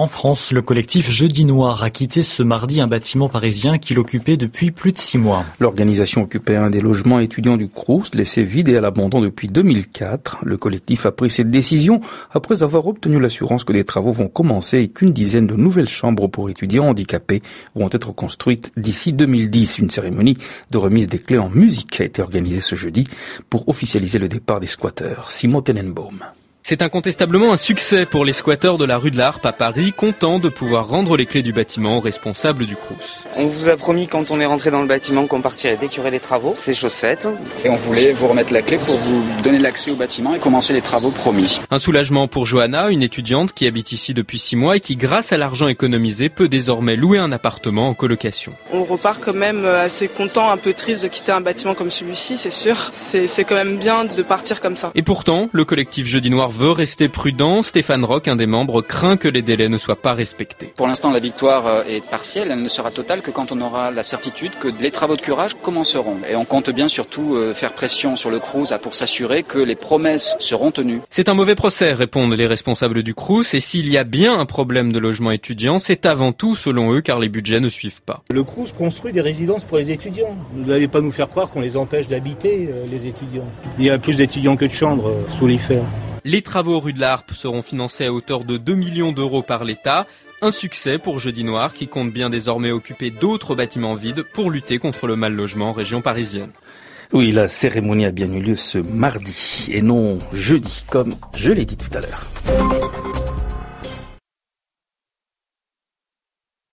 En France, le collectif Jeudi Noir a quitté ce mardi un bâtiment parisien qu'il occupait depuis plus de six mois. L'organisation occupait un des logements étudiants du Crous, laissé vide et à l'abandon depuis 2004. Le collectif a pris cette décision après avoir obtenu l'assurance que des travaux vont commencer et qu'une dizaine de nouvelles chambres pour étudiants handicapés vont être construites d'ici 2010. Une cérémonie de remise des clés en musique a été organisée ce jeudi pour officialiser le départ des squatteurs. Simon Tenenbaum. C'est incontestablement un succès pour les squatteurs de la rue de l'Arpe à Paris, contents de pouvoir rendre les clés du bâtiment aux responsables du Crous. On vous a promis quand on est rentré dans le bâtiment qu'on partirait d'écurer les travaux, c'est chose faite. Et on voulait vous remettre la clé pour vous donner l'accès au bâtiment et commencer les travaux promis. Un soulagement pour Johanna, une étudiante qui habite ici depuis six mois et qui, grâce à l'argent économisé, peut désormais louer un appartement en colocation. On repart quand même assez content, un peu triste de quitter un bâtiment comme celui-ci, c'est sûr. C'est quand même bien de partir comme ça. Et pourtant, le collectif Jeudi Noir veut rester prudent. Stéphane Rock, un des membres, craint que les délais ne soient pas respectés. Pour l'instant, la victoire euh, est partielle. Elle ne sera totale que quand on aura la certitude que les travaux de curage commenceront. Et on compte bien surtout euh, faire pression sur le Crous pour s'assurer que les promesses seront tenues. C'est un mauvais procès, répondent les responsables du Crous. Et s'il y a bien un problème de logement étudiant, c'est avant tout, selon eux, car les budgets ne suivent pas. Le Crous construit des résidences pour les étudiants. Vous n'allez pas nous faire croire qu'on les empêche d'habiter, euh, les étudiants. Il y a plus d'étudiants que de chambres sous l'IFER. Les travaux rue de l'Arpe seront financés à hauteur de 2 millions d'euros par l'État. Un succès pour Jeudi Noir qui compte bien désormais occuper d'autres bâtiments vides pour lutter contre le mal logement en région parisienne. Oui, la cérémonie a bien eu lieu ce mardi et non jeudi, comme je l'ai dit tout à l'heure.